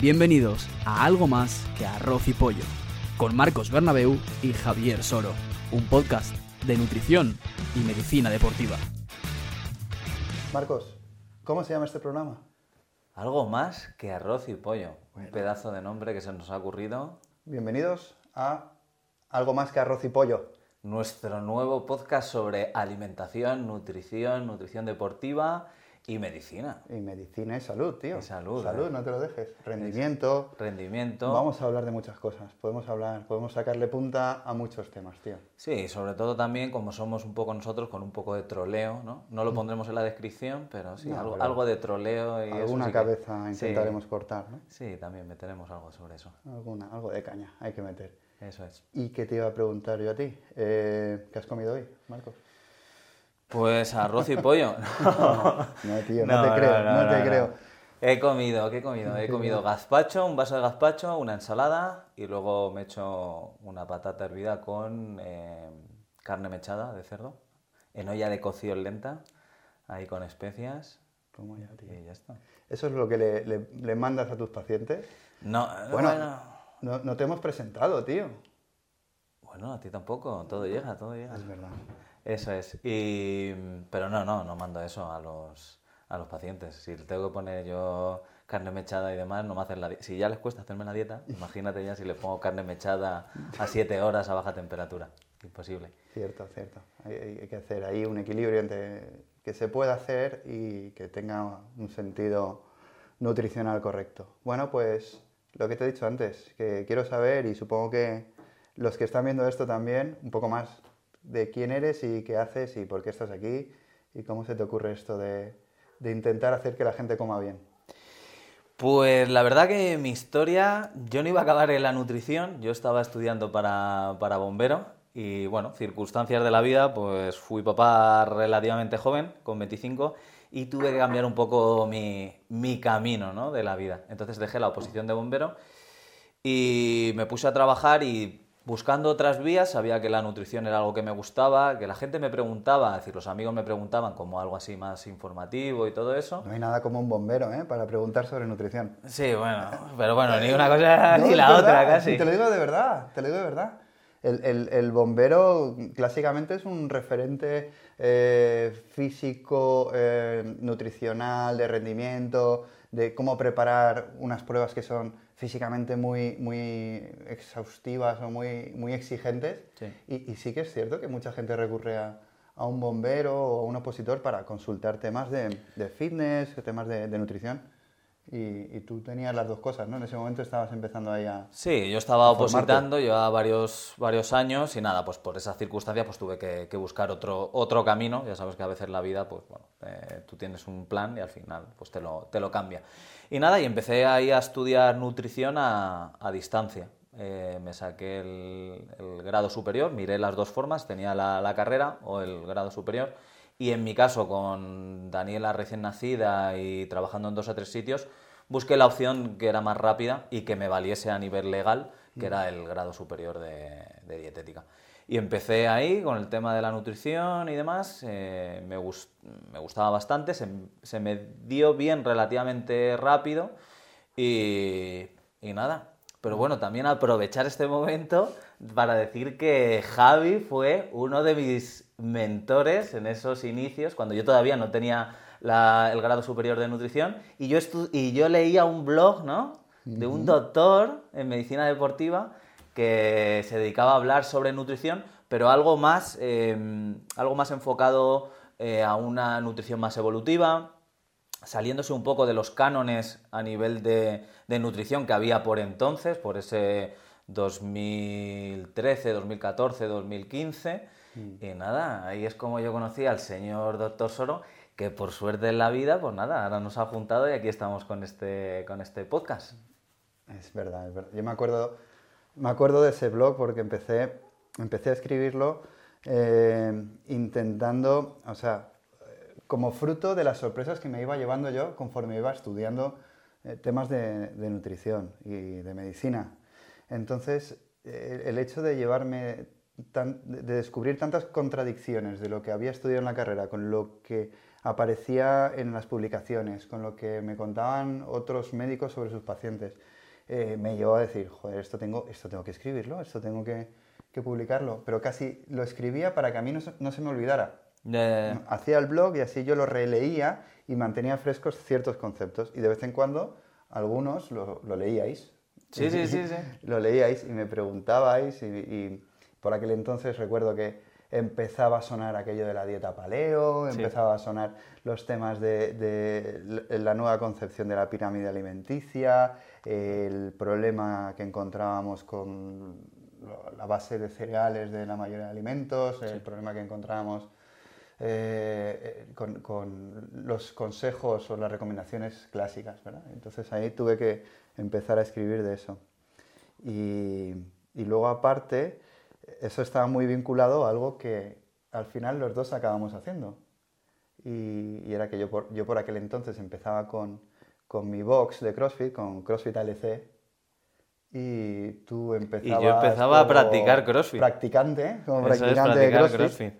Bienvenidos a Algo Más que Arroz y Pollo, con Marcos Bernabeu y Javier Soro, un podcast de nutrición y medicina deportiva. Marcos, ¿cómo se llama este programa? Algo más que arroz y pollo. Un pedazo de nombre que se nos ha ocurrido. Bienvenidos a Algo más que arroz y pollo. Nuestro nuevo podcast sobre alimentación, nutrición, nutrición deportiva y medicina. Y medicina y salud, tío. Y salud, Salud, ¿eh? no te lo dejes. Rendimiento. Rendimiento. Vamos a hablar de muchas cosas. Podemos hablar, podemos sacarle punta a muchos temas, tío. Sí, sobre todo también como somos un poco nosotros con un poco de troleo, ¿no? No lo pondremos en la descripción, pero sí, Mm. No, algo, pero algo de troleo y eso Alguna que- cabeza sí. intentaremos cortar, ¿no? Sí, también meteremos algo sobre eso. Alguna, algo de caña hay que meter. Eso es. ¿Y qué te iba a preguntar yo a ti? Eh, ¿Qué has comido hoy, Marcos? Pues arroz y pollo. No, tío, no, te creo, no, te creo. He comido, ¿qué he comido? He comido gazpacho, un vaso de gazpacho, una ensalada y luego me he hecho una patata hervida con eh, carne mechada de cerdo, en olla de cocción lenta, ahí con especias ¿Cómo ya, tío? y ya está. ¿Eso es lo que le, le- le mandas a tus pacientes? No, Bueno, bueno, no, no te hemos presentado, tío. bueno, a ti tampoco, todo llega, todo llega. Es verdad. Eso es. Y, pero no, no, no mando eso a los, a los pacientes. Si tengo que poner yo carne mechada y demás, no me hacen la dieta. Si ya les cuesta hacerme la dieta, imagínate ya si les pongo carne mechada a 7 horas a baja temperatura. Imposible. Cierto, cierto. Hay- hay que hacer ahí un equilibrio entre que se pueda hacer y que tenga un sentido nutricional correcto. Bueno, pues lo que te he dicho antes, que quiero saber y supongo que los que están viendo esto también, un poco más de quién eres y qué haces y por qué estás aquí y cómo se te ocurre esto de, de intentar hacer que la gente coma bien. Pues la verdad que mi historia, yo no iba a acabar en la nutrición, yo estaba estudiando para, para bombero y bueno, circunstancias de la vida, pues fui papá relativamente joven, con 25, y tuve que cambiar un poco mi, mi camino ¿no? de la vida. Entonces dejé la oposición de bombero y me puse a trabajar y buscando otras vías, sabía que la nutrición era algo que me gustaba, que la gente me preguntaba, es decir, los amigos me preguntaban como algo así más informativo y todo eso. No hay nada como un bombero ¿eh? para preguntar sobre nutrición. Sí, bueno, pero bueno, ni una cosa No, ni la verdad, otra casi. Te lo digo de verdad, te lo digo de verdad. El, el- el bombero clásicamente es un referente eh, físico, eh, nutricional, de rendimiento, de cómo preparar unas pruebas que son físicamente muy, muy exhaustivas o muy, muy exigentes. Sí. Y, y sí que es cierto que mucha gente recurre a, a un bombero o a un opositor para consultar temas de, de fitness, temas de, de nutrición. Y, y tú tenías las dos cosas, ¿no? En ese momento estabas empezando ahí a... Sí, yo estaba opositando, llevaba varios, varios años y nada, pues por esas circunstancias pues tuve que, que buscar otro, otro camino. Ya sabes que a veces la vida, pues bueno, eh, tú tienes un plan y al final pues te lo, te lo cambia. Y nada, y empecé ahí a estudiar nutrición a, a distancia. Eh, me saqué el, el grado superior, miré las dos formas, tenía la, la carrera o el grado superior. Y en mi caso, con Daniela recién nacida y trabajando en dos o tres sitios, busqué la opción que era más rápida y que me valiese a nivel legal, que era el grado superior de, dietética. Y empecé ahí con el tema de la nutrición y demás, eh, me, gus- me gustaba bastante, se, me dio bien relativamente rápido y nada. Pero bueno, también aprovechar este momento para decir que Javi fue uno de mis mentores en esos inicios, cuando yo todavía no tenía la- el grado superior de nutrición, y yo, y yo leía un blog, ¿no? De un doctor en medicina deportiva que se dedicaba a hablar sobre nutrición, pero algo más, eh, algo más enfocado eh, a una nutrición más evolutiva, saliéndose un poco de los cánones a nivel de, de nutrición que había por entonces, por ese 2013, 2014, 2015. Y nada, ahí es como yo conocí al señor doctor Soro, que por suerte en la vida, pues nada, ahora nos ha juntado y aquí estamos con este, con este podcast. Es verdad, es verdad. Yo me acuerdo, me acuerdo de ese blog porque empecé, empecé a escribirlo eh, intentando, o sea, como fruto de las sorpresas que me iba llevando yo conforme iba estudiando eh, temas de, de nutrición y de medicina. Entonces, el hecho de llevarme, tan- de de descubrir tantas contradicciones de lo que había estudiado en la carrera con lo que aparecía en las publicaciones, con lo que me contaban otros médicos sobre sus pacientes. Eh, me llevó a decir, joder, esto tengo, esto tengo que escribirlo, esto tengo que, que publicarlo, pero casi lo escribía para que a mí no, no se me olvidara. Hacía el blog y así yo lo releía y mantenía frescos ciertos conceptos. Y de vez en cuando algunos lo, lo leíais. Sí, sí, sí, sí. Lo leíais y me preguntabais y, y por aquel entonces recuerdo que empezaba a sonar aquello de la dieta paleo, Sí. empezaba a sonar los temas de, la nueva concepción de la pirámide alimenticia, el problema que encontrábamos con la base de cereales de la mayoría de alimentos, el problema que encontrábamos eh, eh, con, con los consejos o las recomendaciones clásicas, ¿verdad? Entonces ahí tuve que empezar a escribir de eso. Y, y luego aparte, eso estaba muy vinculado a algo que al final los dos acabamos haciendo. Y, y era que yo por, yo por aquel entonces empezaba con, con mi box de CrossFit, con CrossFit ALC, y tú empezabas empezaba a practicar CrossFit. Practicante, como Eso practicante de practicar CrossFit,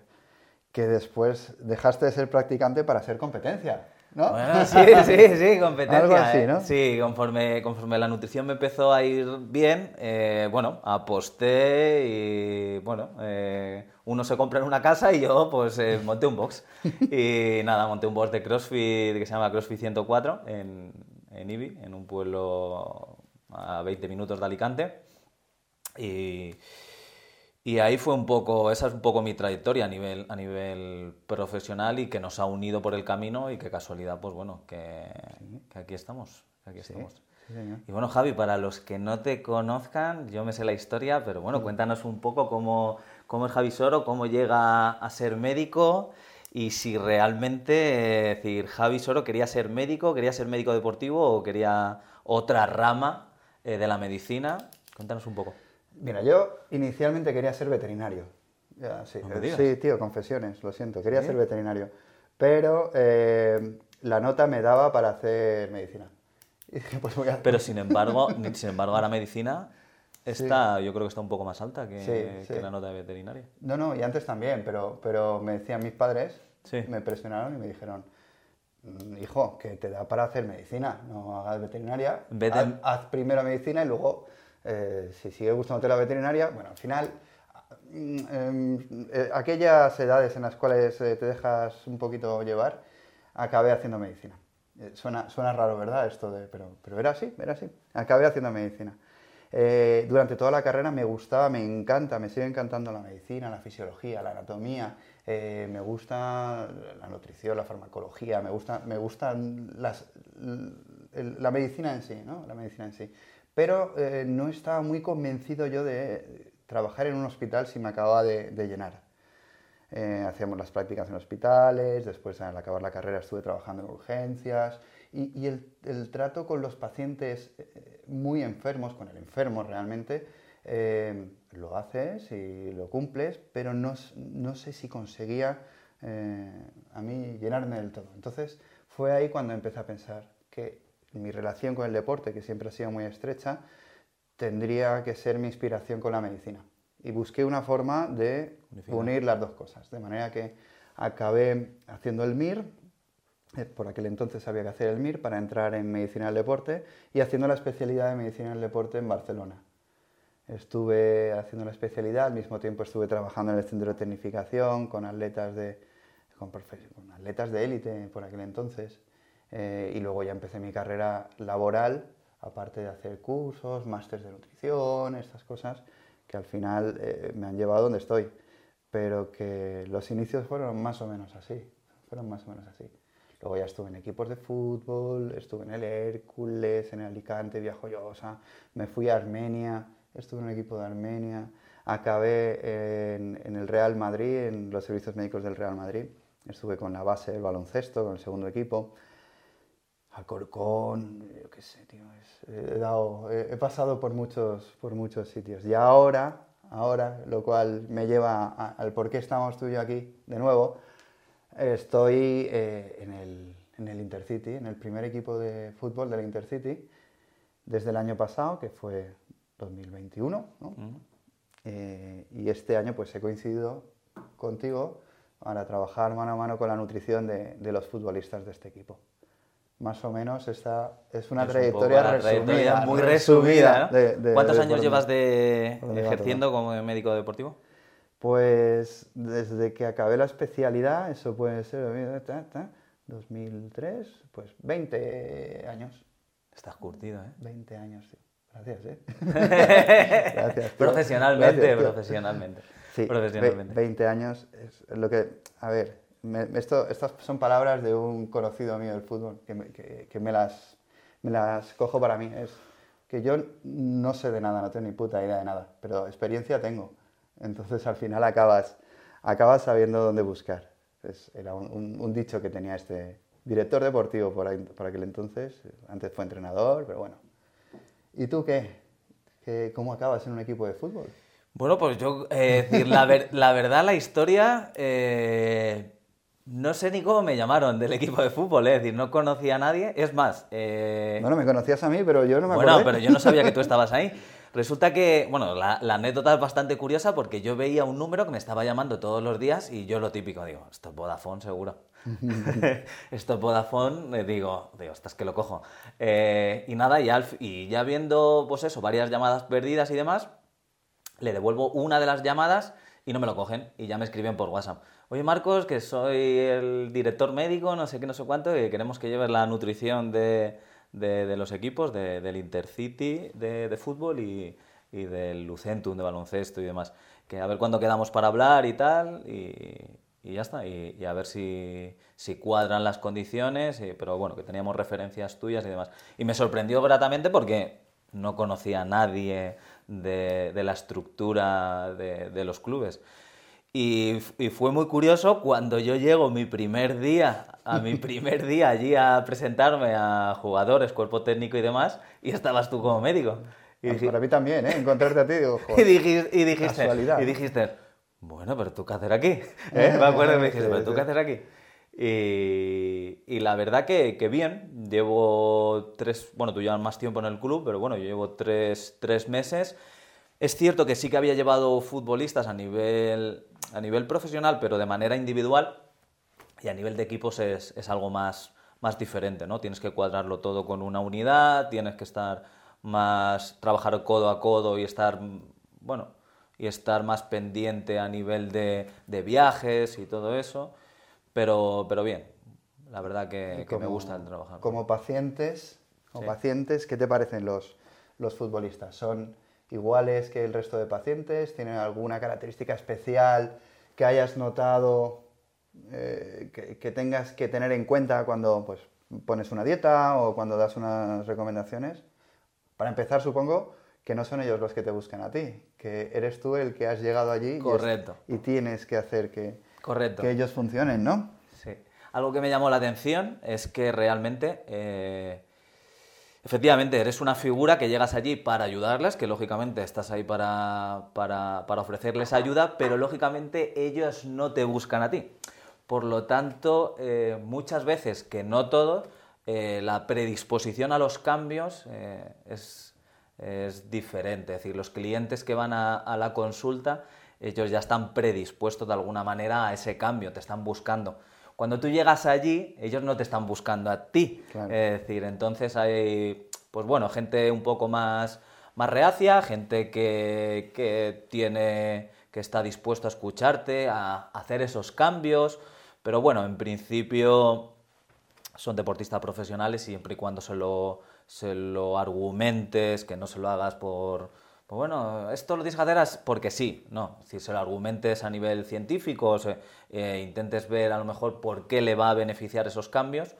que después dejaste de ser practicante para ser competencia, ¿no? Bueno, sí, sí, sí, competencia. Algo así, ¿eh? ¿no? Sí, conforme, conforme la nutrición me empezó a ir bien, eh, bueno, aposté y, bueno, eh, uno se compra en una casa y yo, pues, eh, monté un box. Y nada, monté un box de CrossFit que se llama CrossFit 104 en, en Ibi, en un pueblo a 20 minutos de Alicante. Y, y ahí fue un poco, esa es un poco mi trayectoria a nivel, a nivel profesional y que nos ha unido por el camino y qué casualidad, pues bueno, que, que aquí estamos, que aquí estamos. sí. Y bueno, Javi, para los que no te conozcan, yo me sé la historia, pero bueno, cuéntanos un poco cómo, cómo es Javi Soro, cómo llega a ser médico y si realmente, es decir, Javi Soro quería ser médico, quería ser médico deportivo o quería otra rama eh, de la medicina. Cuéntanos un poco. Mira, yo inicialmente quería ser veterinario. Ya, sí, No eh, sí, tío, confesiones, lo siento, quería ¿Sí? ser veterinario. Pero eh, la nota me daba para hacer medicina. Y dije, pues voy a... Pero sin embargo, sin embargo, ahora medicina está, yo creo que está un poco más alta que, Sí, sí. que la nota de veterinaria. No, no, y antes también, pero, pero me decían mis padres, Sí. me presionaron y me dijeron, "Mm, hijo, que te da para hacer medicina, no hagas veterinaria, de- haz, haz primero medicina y luego, eh, si sigue gustándote la veterinaria, bueno, al final, mm, em, eh, aquellas edades en las cuales eh, te dejas un poquito llevar, acabé haciendo medicina. Eh, Suena, suena raro, ¿verdad? Esto pero, pero era así, era así. Acabé haciendo medicina. Durante toda la carrera me gustaba, me encanta, me sigue encantando la medicina, la fisiología, la anatomía, me gusta la nutrición, la farmacología, me gusta, me gustan las, la medicina en sí, ¿no? La medicina en sí. Pero eh, no estaba muy convencido yo de trabajar en un hospital si me acababa de, de llenar. Eh, hacíamos las prácticas en hospitales, después al acabar la carrera estuve trabajando en urgencias y, y el, el trato con los pacientes eh, muy enfermos, con el enfermo realmente, eh, lo haces y lo cumples, pero no, no sé si conseguía eh, a mí llenarme del todo. Entonces fue ahí cuando empecé a pensar que mi relación con el deporte, que siempre ha sido muy estrecha, tendría que ser mi inspiración con la medicina. Y busqué una forma de Unificar. unir las dos cosas. De manera que acabé haciendo el MIR, eh, por aquel entonces había que hacer el MIR para entrar en medicina del deporte, y haciendo la especialidad de medicina del deporte en Barcelona. Estuve haciendo la especialidad, al mismo tiempo estuve trabajando en el centro de tecnificación con atletas de, con atletas de élite por aquel entonces. Eh, y luego ya empecé mi carrera laboral, aparte de hacer cursos, másteres de nutrición, estas cosas, que al final eh, me han llevado a donde estoy. Pero que los inicios fueron más o menos así, fueron más o menos así. Luego ya estuve en equipos de fútbol, estuve en el Hércules, en el Alicante, Viajoyosa, me fui a Armenia, estuve en un equipo de Armenia, acabé en, en el Real Madrid, en los servicios médicos del Real Madrid, estuve con la base del baloncesto, con el segundo equipo, Alcorcón, yo qué sé, tío, es- he, dado- he- he pasado por muchos, por muchos sitios. Y ahora, ahora, lo cual me lleva a- al por qué estamos tú y yo aquí de nuevo, estoy eh, en, el, en el Intercity, en el primer equipo de fútbol del Intercity, desde el año pasado, que fue 2021, ¿no? Eh, y este año pues he coincidido contigo para trabajar mano a mano con la nutrición de, de los futbolistas de este equipo. Más o menos esta es una Es trayectoria, resumida, trayectoria muy resumida. ¿no? de- de- ¿Cuántos de años llevas de ejerciendo como médico deportivo? Pues desde que acabé la especialidad, eso puede ser ta, ta, 2003, pues 20 años. Estás curtido, ¿eh? 20 años, sí. Gracias, ¿eh? Gracias, profesionalmente, Gracias, profesionalmente. Sí, profesionalmente. ve- 20 años es lo que... A ver, me- esto, estas son palabras de un conocido mío del fútbol, que me, que- que me las, me las cojo para mí. Es que yo no sé de nada, no tengo ni puta idea de nada, pero experiencia tengo. Entonces al final acabas, acabas sabiendo dónde buscar. Es- era un, un- un dicho que tenía este director deportivo por, por aquel entonces, antes fue entrenador, pero bueno. ¿Y tú qué? ¿Qué- ¿Cómo acabas en un equipo de fútbol? Bueno, pues yo, eh, decir, la, ver- la verdad, la historia, eh, no sé ni cómo me llamaron del equipo de fútbol, eh, es decir, no conocía a nadie. Es más, eh, Bueno, me conocías a mí, pero yo no me bueno, acordé. pero yo no sabía que tú estabas ahí. Resulta que, bueno, la, la anécdota es bastante curiosa porque yo veía un número que me estaba llamando todos los días y yo lo típico, digo, esto es Vodafone seguro. esto es Vodafone, eh, digo, digo, estás que lo cojo. Eh, y nada, y, al y ya viendo, pues eso, varias llamadas perdidas y demás, le devuelvo una de las llamadas y no me lo cogen y ya me escriben por WhatsApp. Oye Marcos, que soy el director médico, no sé qué, no sé cuánto, y queremos que lleves la nutrición de, de- de los equipos, de- del Intercity de, fútbol y, y del Lucentum de baloncesto y demás. Que a ver cuándo quedamos para hablar y tal, y, y ya está, y, y a ver si, si cuadran las condiciones, pero bueno, que teníamos referencias tuyas y demás. Y me sorprendió gratamente porque no conocía a nadie de, la estructura de los clubes. Y, y fue muy curioso cuando yo llego mi primer día, a mi primer día allí a presentarme a jugadores, cuerpo técnico y demás, y estabas tú como médico. Y, Ah, dije- Para mí también, ¿eh? Encontrarte a ti, digo, y joder. dijiste, y dijiste, y dijiste, bueno, pero tú qué hacer aquí. ¿Eh? Me acuerdo que me dijiste, Sí, pero tú qué hacer aquí. Y, y la verdad que, que bien, llevo tres, bueno, tú llevas más tiempo en el club, pero bueno, yo llevo tres, tres meses. Es cierto que sí que había llevado futbolistas a nivel, a nivel profesional, pero de manera individual, y a nivel de equipos es, es algo más, más diferente, ¿no? Tienes que cuadrarlo todo con una unidad, tienes que estar más, trabajar codo a codo y estar, bueno, y estar más pendiente a nivel de, de viajes y todo eso, pero, pero bien, la verdad que, que me Como- gusta el trabajar. Como pacientes, como Sí. pacientes, ¿qué te parecen los, los futbolistas? ¿Son iguales que el resto de pacientes? ¿Tienen alguna característica especial que hayas notado eh, que, que tengas que tener en cuenta cuando pues, pones una dieta o cuando das unas recomendaciones? Para empezar, supongo que no son ellos los que te buscan a ti, que eres tú el que has llegado allí y es- Correcto. y, tienes que hacer que, Correcto. que ellos funcionen, ¿no? Sí. Algo que me llamó la atención es que realmente, eh, efectivamente, eres una figura que llegas allí para ayudarles, que lógicamente estás ahí para, para- para ofrecerles ayuda, pero lógicamente ellos no te buscan a ti. Por lo tanto, eh, muchas veces, que no todo, eh, la predisposición a los cambios eh, es, es diferente. Es decir, los clientes que van a, a la consulta, ellos ya están predispuestos de alguna manera a ese cambio, te están buscando. Cuando tú llegas allí, ellos no te están buscando a ti. Claro. Es decir, entonces hay, pues bueno, gente un poco más, más reacia, gente que, que tiene, que está dispuesto a escucharte, a hacer esos cambios. Pero bueno, en principio son deportistas profesionales y siempre y cuando se lo, se lo argumentes, que no se lo hagas por, pues bueno, esto lo tienes que hacer as- porque sí, no, si se lo argumentes a nivel científico, o se- eh, intentes ver a lo mejor por qué le va a beneficiar esos cambios,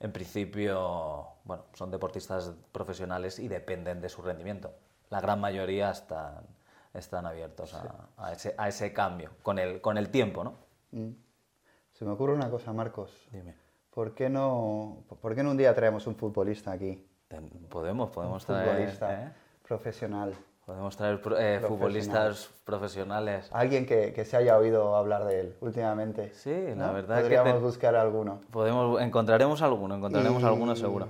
en principio, bueno, son deportistas profesionales y dependen de su rendimiento. La gran mayoría están, están abiertos a, a ese, a ese cambio, con el, con el tiempo, ¿no? Mm. Se me ocurre una cosa, Marcos. Dime. ¿Por qué no, por qué no un día traemos un futbolista aquí? Podemos, podemos un traer... futbolista ¿eh? profesional. Podemos traer eh, futbolistas profesionales. Alguien que, que se haya oído hablar de él últimamente. Sí, la ¿no? verdad que Podríamos te- buscar alguno. Podemos, encontraremos alguno, encontraremos Y- alguno seguro.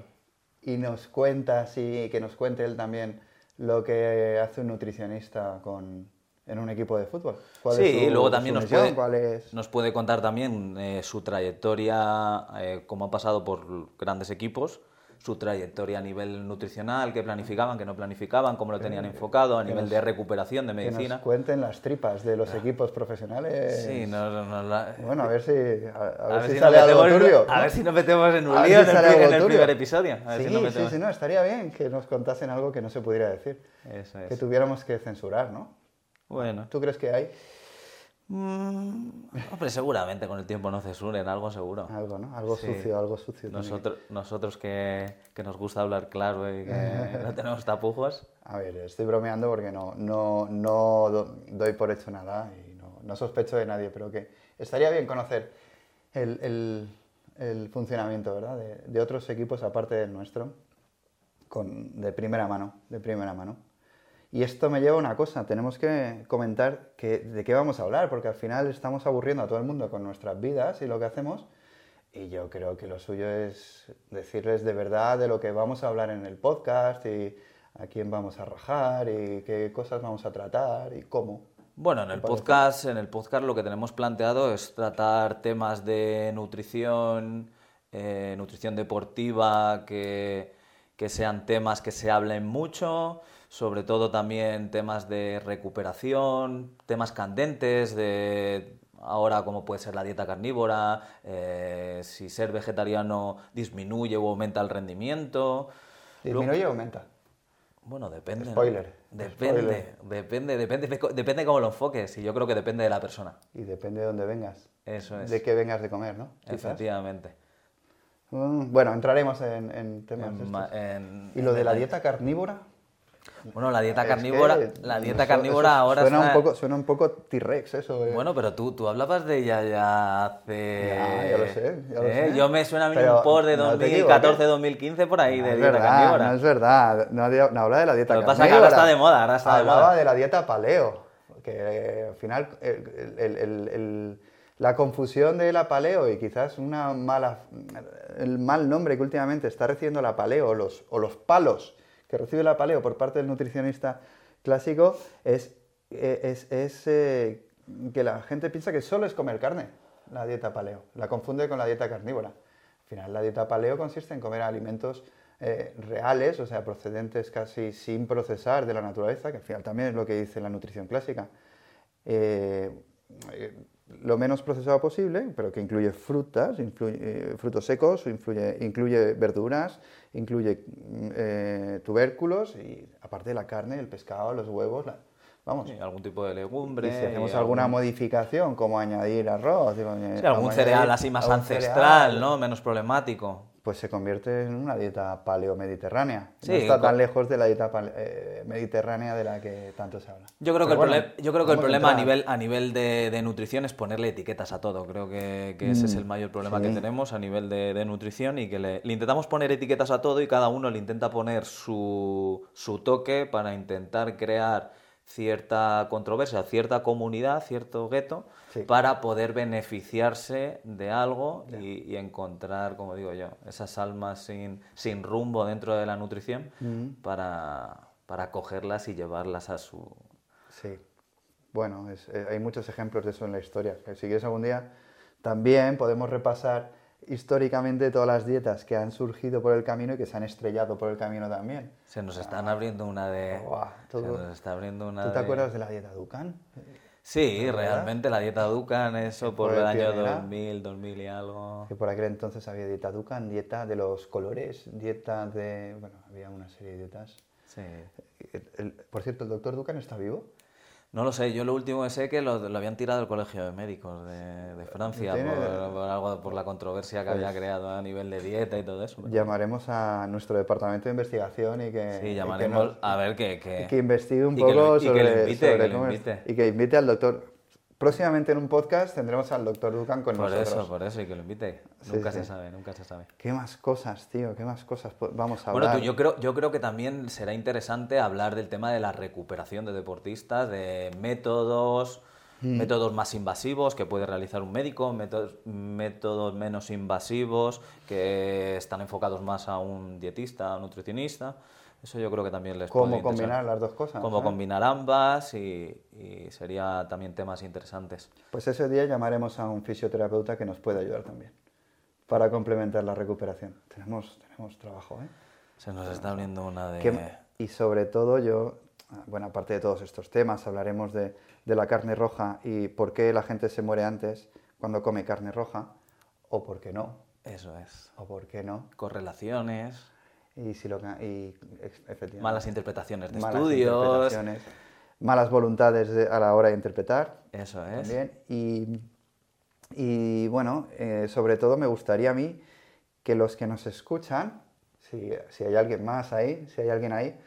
Y nos cuenta, sí, que nos cuente él también lo que hace un nutricionista con, en un equipo de fútbol. ¿Cuál Sí, es su- luego también nos puede, ¿Cuál es? nos puede contar también eh, su trayectoria, eh, cómo ha pasado por grandes equipos, su trayectoria a nivel nutricional, qué planificaban, qué no planificaban, cómo lo tenían enfocado, a que nivel nos- de recuperación de Que medicina. nos cuenten las tripas de los equipos profesionales. Sí, no, no, no, la- Bueno, a ver si, a, a a ver si si sale algo turbio. a ver si nos metemos en un lío si en el, en el primer episodio. A ver sí, si nos sí, sí, no, estaría bien que nos contasen algo que no se pudiera decir. Eso Que es. tuviéramos que censurar, ¿no? Bueno. ¿Tú crees que hay Mm, hombre, seguramente con el tiempo no censuren, algo seguro. algo, no? Algo Sí. sucio, algo sucio. que- Nosotros, nosotros que, que nos gusta hablar claro y que no tenemos tapujos. A ver, estoy bromeando porque no, no, no do- doy por hecho nada y no, no sospecho de nadie, pero que estaría bien conocer el, el- el funcionamiento ¿verdad? De, de otros equipos aparte del nuestro, con, de primera mano, de primera mano. Y esto me lleva a una cosa, tenemos que comentar que, de qué vamos a hablar, porque al final estamos aburriendo a todo el mundo con nuestras vidas y lo que hacemos, y yo creo que lo suyo es decirles de verdad de lo que vamos a hablar en el podcast y a quién vamos a rajar y qué cosas vamos a tratar y cómo. Bueno, en el podcast, en el podcast lo que tenemos planteado es tratar temas de nutrición, eh, nutrición deportiva, que, que sean temas que se hablen mucho, sobre todo también temas de recuperación, temas candentes de ahora como puede ser la dieta carnívora, eh, si ser vegetariano disminuye o aumenta el rendimiento. Luego- ¿Disminuye o aumenta? Bueno, depende. ¿no? Spoiler. Depende, Spoiler. depende, depende, cómo lo enfoques y yo creo que depende de la persona. Y depende de dónde vengas. Eso es. De qué vengas de comer, ¿no? Efectivamente. Mm, Bueno, entraremos en, en temas de En ma- estos. en- ¿Y lo de la dieta carnívora? Bueno, la dieta Es carnívora, que la dieta carnívora eso ahora suena está- un poco Suena un poco T-Rex eso. eh. Bueno, pero tú, tú hablabas de ella ya hace... Ya, ya lo sé, ya lo ¿Eh? sé. Yo me suena a mí Pero un post de no te 2014-2015 por ahí No de dieta verdad, carnívora. no es verdad. No, no habla de la dieta Lo que pasa es que ahora carnívora. está de moda, ahora está de Hablaba moda. de la dieta paleo. Que eh, al final el- el- el- el- la confusión de la paleo y quizás una mala, el mal nombre que últimamente está recibiendo la paleo los, o los palos que recibe la paleo por parte del nutricionista clásico es, eh, es, es, eh, que la gente piensa que solo es comer carne, la dieta paleo. La confunde con la dieta carnívora. Al final, la dieta paleo consiste en comer alimentos eh, reales, o sea, procedentes casi sin procesar de la naturaleza, que al final también es lo que dice la nutrición clásica. Lo menos procesado posible, pero que incluye frutas, influye- eh, frutos secos, influye, incluye verduras, incluye mm, eh, tubérculos y aparte de la carne, el pescado, los huevos, la- vamos. Sí, algún tipo de Y legumbre. si hacemos y alguna algún- modificación, como añadir arroz, digo, eh, sí, algún cereal así más ancestral, cereal, ¿no? Menos problemático. Pues se convierte en una dieta paleo-mediterránea. Sí, no está tan lejos de la dieta eh, mediterránea de la que tanto se habla. Yo creo que el, Pero bueno, prole- yo creo que el vamos problema a nivel, a nivel de, de nutrición es ponerle etiquetas a todo. Creo que, que ese es el Mm, mayor problema sí. que tenemos a nivel de, de nutrición y que le, le intentamos poner etiquetas a todo y cada uno le intenta poner su, su toque para intentar crear cierta controversia, cierta comunidad, cierto gueto, Sí. para poder beneficiarse de algo y, y encontrar, como digo yo, esas almas sin, sin rumbo dentro de la nutrición Mm. para, para cogerlas y llevarlas a su, Sí. Bueno, es- eh, hay muchos ejemplos de eso en la historia. Si quieres algún día, también podemos repasar históricamente todas las dietas que han surgido por el camino y que se han estrellado por el camino también. Se nos están abriendo una de. Todo- Se nos está abriendo una ¿Tú te de- acuerdas de la dieta Dukan? Sí, realmente la dieta Dukan, eso por fue el año pionera. 2000, 2000 y algo. Que por aquel entonces había dieta Dukan, dieta de los colores, dieta de... Bueno, había una serie de dietas. Sí. El- el- por cierto, ¿el doctor Dukan está vivo? No lo sé, yo lo último que sé es que lo, lo habían tirado del colegio de médicos de, de Francia por, por algo, por la controversia que había Pues- creado a nivel de dieta y todo eso. Llamaremos a nuestro departamento de investigación y que... y Sí, que llamaremos nos- a ver que, que, investigue un poco y que sobre, invite, cómo es- y que invite al doctor. Próximamente en un podcast tendremos al doctor Dukan con Por nosotros. eso, por eso, y que lo invite. Sí, nunca sí. se sabe, nunca se sabe. ¿Qué más cosas, tío? ¿Qué más cosas vamos a Bueno, hablar? tú, yo, creo, yo creo que también será interesante hablar del tema de la recuperación de deportistas, de métodos, métodos más invasivos que puede realizar un médico, métodos, métodos menos invasivos que están enfocados más a un dietista, a un nutricionista. Eso yo creo que también les ¿Cómo puede combinar las dos cosas? Cómo ¿eh? combinar ambas y, y sería también temas interesantes. Pues ese día llamaremos a un fisioterapeuta que nos puede ayudar también para complementar la recuperación. Tenemos, tenemos trabajo, ¿eh? Se nos está abriendo una de... Que- y sobre todo yo, bueno, aparte de todos estos temas, hablaremos de, de la carne roja y por qué la gente se muere antes cuando come carne roja, o por qué no, Eso es. o por qué no. Correlaciones, Y si lo y, malas interpretaciones de malas estudios. interpretaciones, malas voluntades de- a la hora de interpretar. Eso es. También. Y, y, bueno, eh, sobre todo me gustaría a mí que los que nos escuchan, si, si hay alguien más ahí, si hay alguien ahí,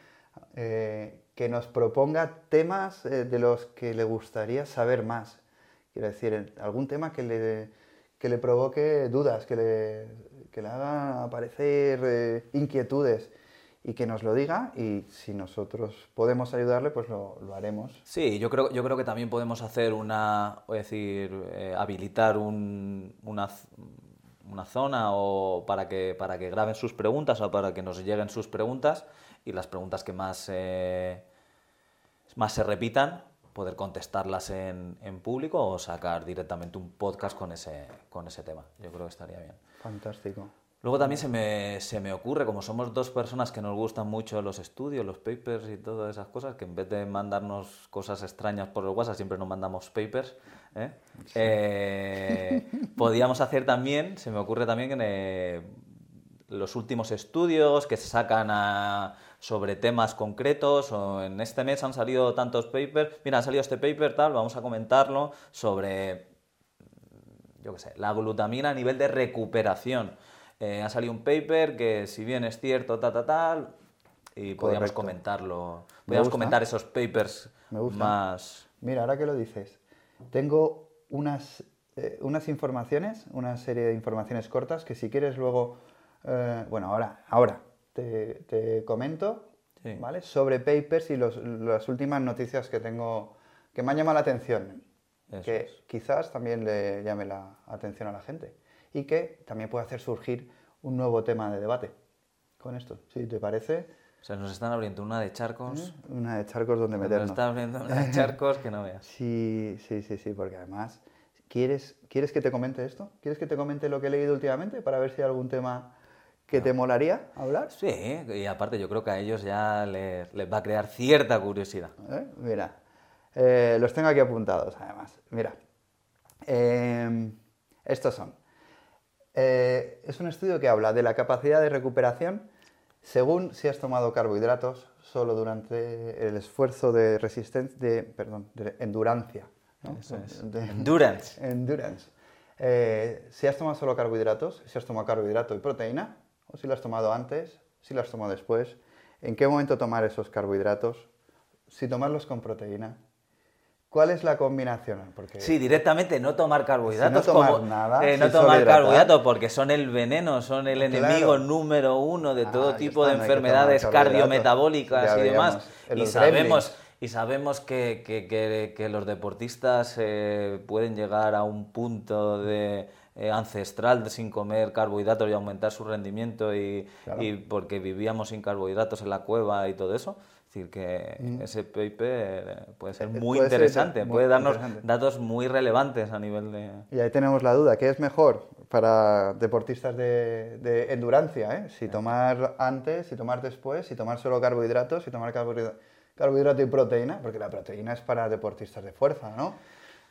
eh, que nos proponga temas eh, de los que le gustaría saber más. Quiero decir, algún tema que le, que le provoque dudas, que le, que le haga aparecer eh, inquietudes y que nos lo diga y si nosotros podemos ayudarle, pues lo, lo haremos. Sí, yo creo, yo creo que también podemos hacer una, decir, eh, habilitar un- una, una zona o para que, para que graben sus preguntas o para que nos lleguen sus preguntas y las preguntas que más, eh, más se repitan, poder contestarlas en, en público o sacar directamente un podcast con ese, con ese tema. Yo creo que estaría bien. Fantástico. Luego también se me, se me ocurre, como somos dos personas que nos gustan mucho los estudios, los papers y todas esas cosas, que en vez de mandarnos cosas extrañas por el WhatsApp, siempre nos mandamos papers. ¿eh? Eh, podíamos hacer también, se me ocurre también que eh, los últimos estudios que se sacan a- sobre temas concretos, o en este mes han salido tantos papers, mira, ha salido este paper, tal, vamos a comentarlo sobre yo qué sé, la glutamina a nivel de recuperación. Eh, ha salido un paper que, si bien es cierto, ta, ta, tal, y podríamos comentarlo. Me Podríamos comentar esos papers Me gusta. más. Mira, ahora que lo dices, tengo unas, eh, unas informaciones, una serie de informaciones cortas que si quieres luego, eh, bueno, ahora, ahora te, te comento, Sí. ¿vale? Sobre papers y los- las últimas noticias que tengo, que me han llamado la atención, Eso que es. quizás también le llame la atención a la gente y que también puede hacer surgir un nuevo tema de debate con esto, si te parece, Se nos están abriendo una de charcos. una de charcos donde Se nos meternos. está abriendo una de charcos que no veas. Sí, sí, sí, sí, porque además, ¿quieres, ¿quieres que te comente esto? ¿Quieres que te comente lo que he leído últimamente para ver si hay algún tema que te molaría hablar? Sí, y aparte yo creo que a ellos ya les, les va a crear cierta curiosidad. ¿Eh? Mira, eh, los tengo aquí apuntados además. Mira, eh, estos son. Eh, es un estudio que habla de la capacidad de recuperación según si has tomado carbohidratos solo durante el esfuerzo de resistencia, de, perdón, de endurancia. ¿no? Eso es. De- Endurance. Endurance. Eh, si has tomado solo carbohidratos, si has tomado carbohidrato y proteína, o si lo has tomado antes, si lo has tomado después, en qué momento tomar esos carbohidratos, si tomarlos con proteína, ¿cuál es la combinación? Porque Sí, directamente no tomar carbohidratos. Si no tomar como- nada, eh, no tomar carbohidratos porque son el veneno, son el Claro. enemigo número uno de todo Ah, tipo está, de no enfermedades cardiometabólicas y demás. Y sabemos, gremlins. y sabemos que, que- que- que los deportistas eh, pueden llegar a un punto de eh, ancestral sin comer carbohidratos y aumentar su rendimiento y, Claro. y porque vivíamos sin carbohidratos en la cueva y todo eso. Es decir, que ese paper puede ser Mm. Eh, muy puede ser interesante, muy puede darnos interesante. datos muy relevantes a nivel de... Y ahí tenemos la duda, ¿qué es mejor para deportistas de, de endurancia? eh? Si tomar antes, si tomar después, si tomar solo carbohidratos, si tomar carbohidra- carbohidrato y proteína, porque la proteína es para deportistas de fuerza, ¿no?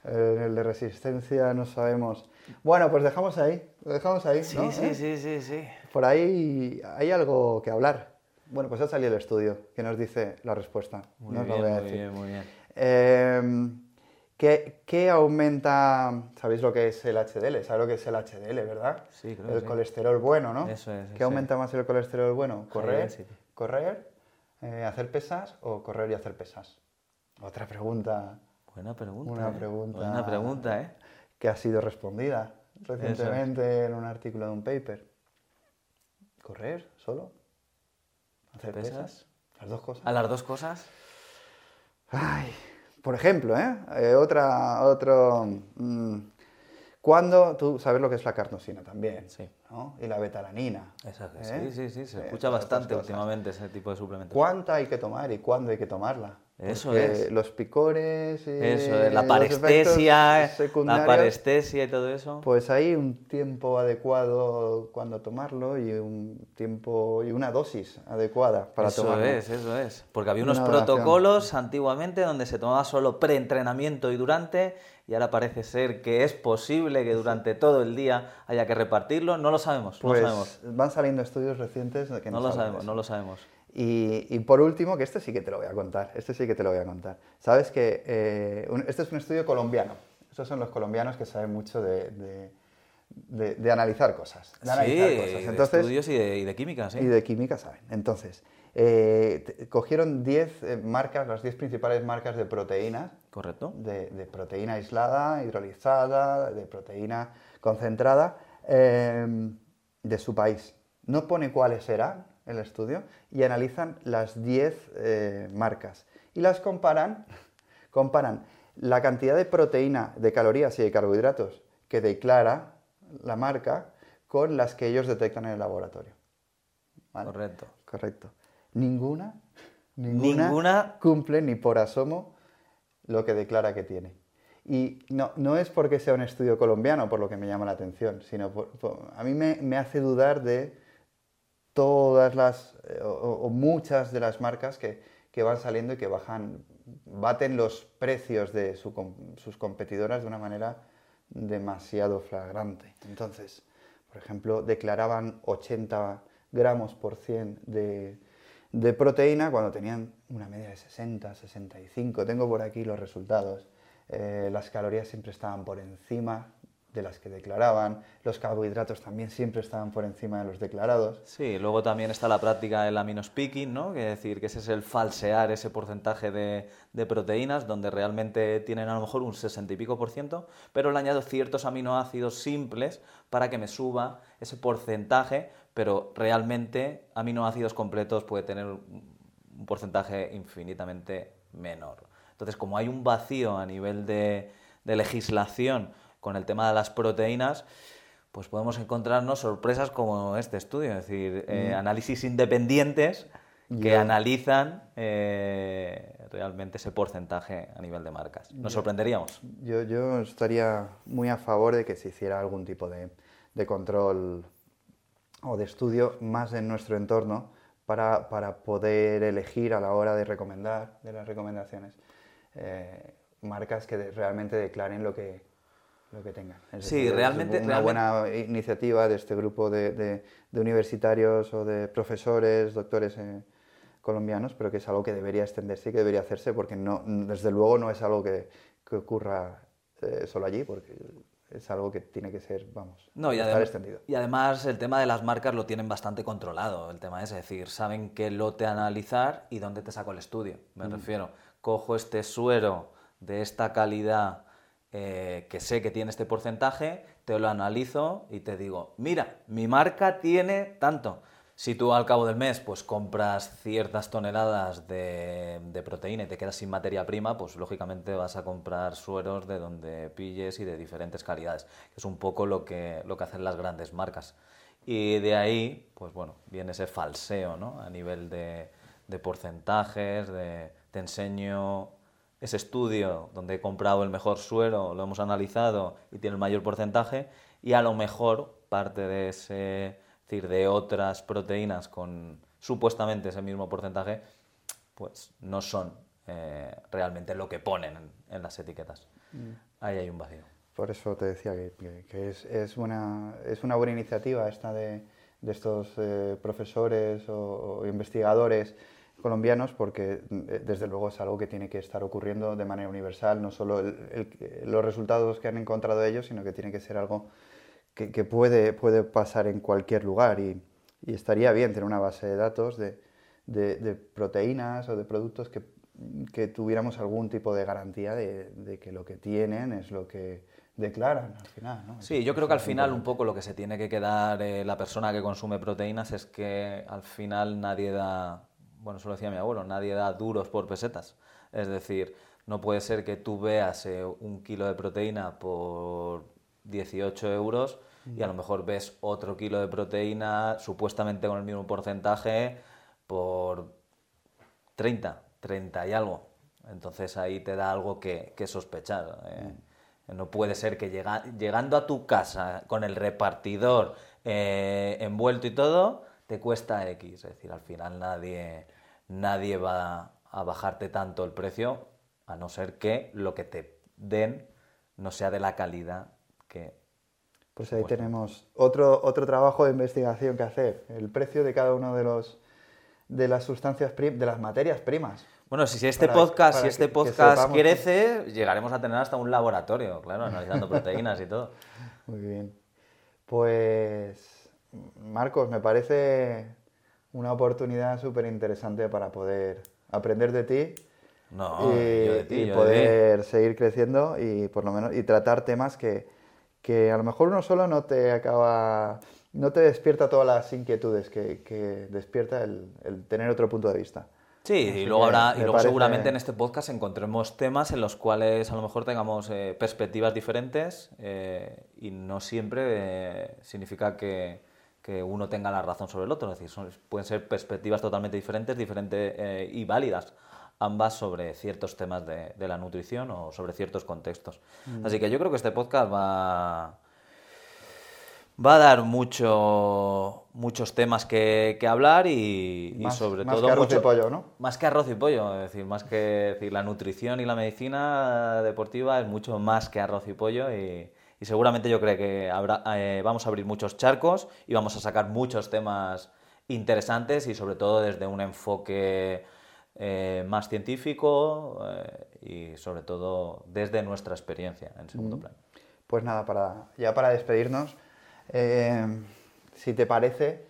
Eh, el de resistencia no sabemos. Bueno, pues dejamos ahí, lo dejamos ahí, ¿no? ¿Eh? sí, sí, sí. Por ahí hay algo que hablar. Bueno, pues ha salido el estudio que nos dice la respuesta. Muy no os lo bien, voy a muy decir. bien, muy bien. Eh, ¿qué, qué aumenta? ¿Sabéis lo que es el HDL? ¿Sabéis lo que es el HDL, verdad? Sí, creo que El sí. colesterol bueno, ¿no? Eso es, ¿Qué aumenta más el colesterol bueno? ¿Correr? ¿Correr? eh, ¿Hacer pesas o correr y hacer pesas? Otra pregunta Buena pregunta. Una ¿eh? pregunta. Buena pregunta, ¿eh? que ha sido respondida recientemente en un artículo de un paper. ¿Correr solo? ¿Hacer ¿Pesas? pesas? Las dos cosas. ¿A las dos cosas? Ay, por ejemplo, ¿eh? Eh, otra, otro... mm, cuando tú sabes lo que es la carnosina también, Sí. ¿no? Y la betalanina. Exacto. ¿eh? Sí, sí, sí, se Eh, escucha bastante últimamente ese tipo de suplementos. ¿Cuánta hay que tomar y cuándo hay que tomarla? Eso es. Los picores, y Eso, es, la parestesia, la parestesia y todo eso. Pues hay un tiempo adecuado cuando tomarlo y un tiempo y una dosis adecuada para eso tomarlo. es, eso es. Porque había unos Una oración. protocolos antiguamente donde se tomaba solo preentrenamiento y durante, y ahora parece ser que es posible que durante todo el día haya que repartirlo. No lo sabemos, Pues no lo sabemos. van saliendo estudios recientes que No nos lo sabemos, eso. no lo sabemos. Y, y por último, que este sí que te lo voy a contar, este sí que te lo voy a contar. Sabes que eh, un- este es un estudio colombiano. Estos son los colombianos que saben mucho de, de- de- de analizar cosas. De Sí, analizar cosas. de estudios y de, y de química, sí. y de química saben. Entonces, eh, cogieron 10 eh, marcas, las 10 principales marcas de proteínas, Correcto. de, proteína aislada, hidrolizada, de proteína concentrada, eh, de su país. No pone cuáles eran el estudio y analizan las 10 eh, marcas y las comparan, comparan la cantidad de proteína, de calorías y de carbohidratos que declara la marca con las que ellos detectan en el laboratorio. ¿Vale? Correcto. Correcto. Ninguna, ninguna, Ninguna. cumple ni por asomo lo que declara que tiene. Y no, no es porque sea un estudio colombiano por lo que me llama la atención, sino por- por- a mí me, me hace dudar de todas las eh, o, muchas de las marcas que, que van saliendo y que bajan, baten los precios de sus competidoras de una manera demasiado flagrante. Entonces, por ejemplo, declaraban 80 gramos por cien de, de proteína cuando tenían una media de 60, 65. Tengo por aquí los resultados. Eh, las calorías siempre estaban por encima de las que declaraban, los carbohidratos también siempre estaban por encima de los declarados. Sí, luego también está la práctica del aminospicking, ¿no? Que es decir, que ese es el falsear ese porcentaje de, proteínas, donde realmente tienen a lo mejor un 60 y pico por ciento, pero le añado ciertos aminoácidos simples para que me suba ese porcentaje, pero realmente aminoácidos completos puede tener un porcentaje infinitamente menor. Entonces, como hay un vacío a nivel de legislación con el tema de las proteínas, pues podemos encontrarnos sorpresas como este estudio, es decir, eh, análisis independientes que analizan eh, realmente ese porcentaje a nivel de marcas. Nos sorprenderíamos. Yo, yo estaría muy a favor de que se hiciera algún tipo de, de control o de estudio más en nuestro entorno para, para poder elegir a la hora de recomendar, de las recomendaciones, eh, marcas que de- realmente declaren lo que, lo que tengan. Es Sí, es realmente- Una realmente- buena iniciativa de este grupo de, de- de universitarios o de profesores, doctores eh, colombianos, pero que es algo que debería extenderse y que debería hacerse porque no, desde luego no es algo que, que ocurra eh, solo allí, porque es algo que tiene que ser, vamos, No, y, estar extendido. y además el tema de las marcas lo tienen bastante controlado. El tema es, es decir, saben qué lote analizar y dónde te saco el estudio. Me refiero, cojo este suero de esta calidad eh, que sé que tiene este porcentaje, te lo analizo y te digo, mira, mi marca tiene tanto. Si tú al cabo del mes pues compras ciertas toneladas de, proteína y te quedas sin materia prima, pues lógicamente vas a comprar sueros de donde pilles y de diferentes calidades, es un poco lo que, lo que hacen las grandes marcas. Y de ahí, pues bueno, viene ese falseo, ¿no? A nivel de, de porcentajes, de te enseño ese estudio donde he comprado el mejor suero, lo hemos analizado y tiene el mayor porcentaje, y a lo mejor parte de ese, es decir, de otras proteínas con supuestamente ese mismo porcentaje, pues no son eh, realmente lo que ponen en, en las etiquetas. Ahí hay un vacío. Por eso te decía que, que- que es, es, buena, es una buena iniciativa esta de, de estos eh, profesores o, o investigadores colombianos porque eh, desde luego es algo que tiene que estar ocurriendo de manera universal, no solo el- el- los resultados que han encontrado ellos, sino que tiene que ser algo que, que puede, puede pasar en cualquier lugar y, y estaría bien tener una base de datos de, de- de proteínas o de productos que, que tuviéramos algún tipo de garantía de, de que lo que tienen es lo que declaran al final. ¿no? Sí, yo creo que al final un poco lo que se tiene que quedar eh, la persona que consume proteínas es que al final nadie da, bueno, eso lo decía mi abuelo, nadie da duros por pesetas. Es decir, No puede ser que tú veas eh, un kilo de proteína por 18 euros y a lo mejor ves otro kilo de proteína supuestamente con el mismo porcentaje por 30, 30 y algo. Entonces ahí te da algo que, que sospechar. eh. No puede ser que llega- llegando a tu casa con el repartidor eh, envuelto y todo, te cuesta X. Es decir, al final nadie, nadie va a bajarte tanto el precio, a no ser que lo que te den no sea de la calidad que... Pues ahí tenemos otro, otro trabajo de investigación que hacer, el precio de cada uno de los de las sustancias prim- de las materias primas. Bueno, si este Para- podcast, para si este que- que podcast sepamos- crece, llegaremos a tener hasta un laboratorio, claro, analizando proteínas y todo. Muy bien. Pues, Marcos, me parece una oportunidad súper interesante para poder aprender de ti No, y, yo de ti, y yo de ti. poder seguir creciendo y por lo menos y tratar temas que, que a lo mejor uno solo no te acaba, no te despierta todas las inquietudes que, que despierta el, el tener otro punto de vista. Sí, y luego, habrá, y luego parece- seguramente en este podcast encontremos temas en los cuales a lo mejor tengamos eh, perspectivas diferentes eh, y no siempre eh, significa que, que uno tenga la razón sobre el otro. Es decir, son- pueden ser perspectivas totalmente diferentes, diferentes eh, y válidas ambas sobre ciertos temas de, de la nutrición o sobre ciertos contextos. Mm. Así que yo creo que este podcast va, va a dar mucho, muchos temas que, que hablar y, y Más- sobre más todo que arroz y pollo, ¿no? más que arroz y pollo, es decir, más que decir, la nutrición y la medicina deportiva es mucho más que arroz y pollo y, y seguramente yo creo que habrá, eh, vamos a abrir muchos charcos y vamos a sacar muchos temas interesantes y sobre todo desde un enfoque eh, más científico eh, y sobre todo desde nuestra experiencia en segundo plano. Pues nada, para, ya para despedirnos, si te parece,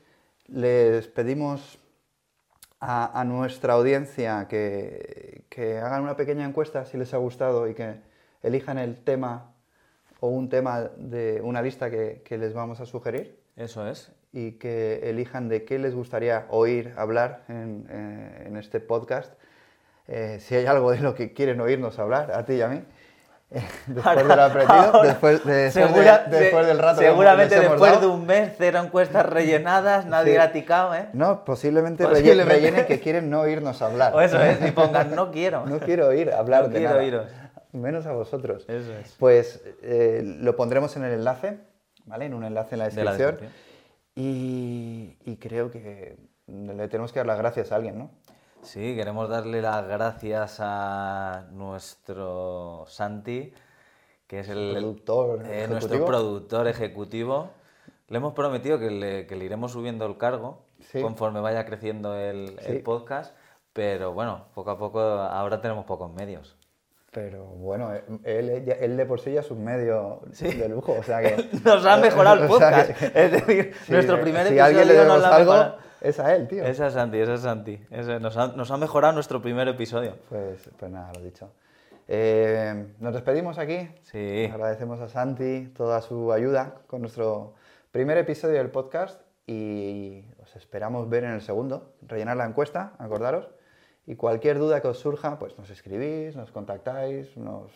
les pedimos a, a nuestra audiencia que, que hagan una pequeña encuesta si les ha gustado y que elijan el tema o un tema de una lista que, que les vamos a sugerir Eso es. y que elijan de qué les gustaría oír hablar en, eh, en este podcast. Eh, si hay algo de lo que quieren oírnos hablar, a ti y a mí, eh, después Ahora- del apretito, ahora- después, de- después, de- Segura- después del rato que Seguramente hemos después dado. de un mes, cero encuestas rellenadas, nadie Sí. la ha ticado, ¿eh? No, posiblemente, Posiblemente. rellenen que quieren no oírnos hablar. O eso es, y pongan no quiero. No quiero oír hablar No de quiero nada. oíros. Menos a vosotros. Eso es. Pues eh, lo pondremos en el enlace, ¿vale? En un enlace en la De la descripción. y, y creo que le tenemos que dar las gracias a alguien, ¿no? Sí, queremos darle las gracias a nuestro Santi, que es el Productor eh, nuestro productor ejecutivo. Le hemos prometido que le, que le iremos subiendo el cargo Sí. conforme vaya creciendo el, el podcast, pero bueno, poco a poco ahora tenemos pocos medios. Pero bueno, eh, él, él de por sí ya es un medio de lujo, o sea que... Nos ha mejorado el o sea podcast. que- es decir, Sí, nuestro eh, primer si episodio a alguien le nos algo, es a él, tío. Ese es Santi, ese es Santi. Ese nos, ha, nos ha mejorado nuestro primer episodio. Pues, pues nada, lo dicho. Eh, nos despedimos aquí. Sí. Agradecemos a Santi toda su ayuda con nuestro primer episodio del podcast y os esperamos ver en el segundo. Rellenar la encuesta, acordaros. Y cualquier duda que os surja, pues nos escribís, nos contactáis, nos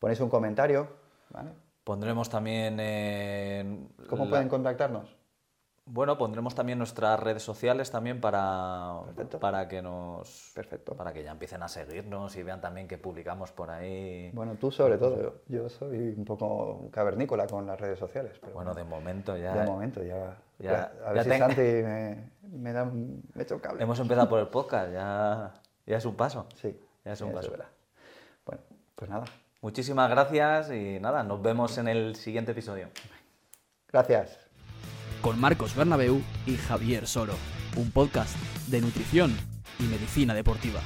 ponéis un comentario. ¿vale? Pondremos también en ¿Cómo la- pueden contactarnos? Bueno, pondremos también nuestras redes sociales también para, Perfecto. para que nos Perfecto. para que ya empiecen a seguirnos y vean también que publicamos por ahí. Bueno, tú sobre todo. Yo, yo soy un poco cavernícola con las redes sociales. Pero Bueno, de momento ya de momento ya. ya- a ver ya si ten- Santi me, me da me echa un cable. hemos empezado por el podcast, ya, ya es un paso. Sí, Ya es un paso. Bueno, pues nada. Muchísimas gracias y nada, nos vemos en el siguiente episodio. Gracias. Con Marcos Bernabeu y Javier Soro, un podcast de nutrición y medicina deportiva.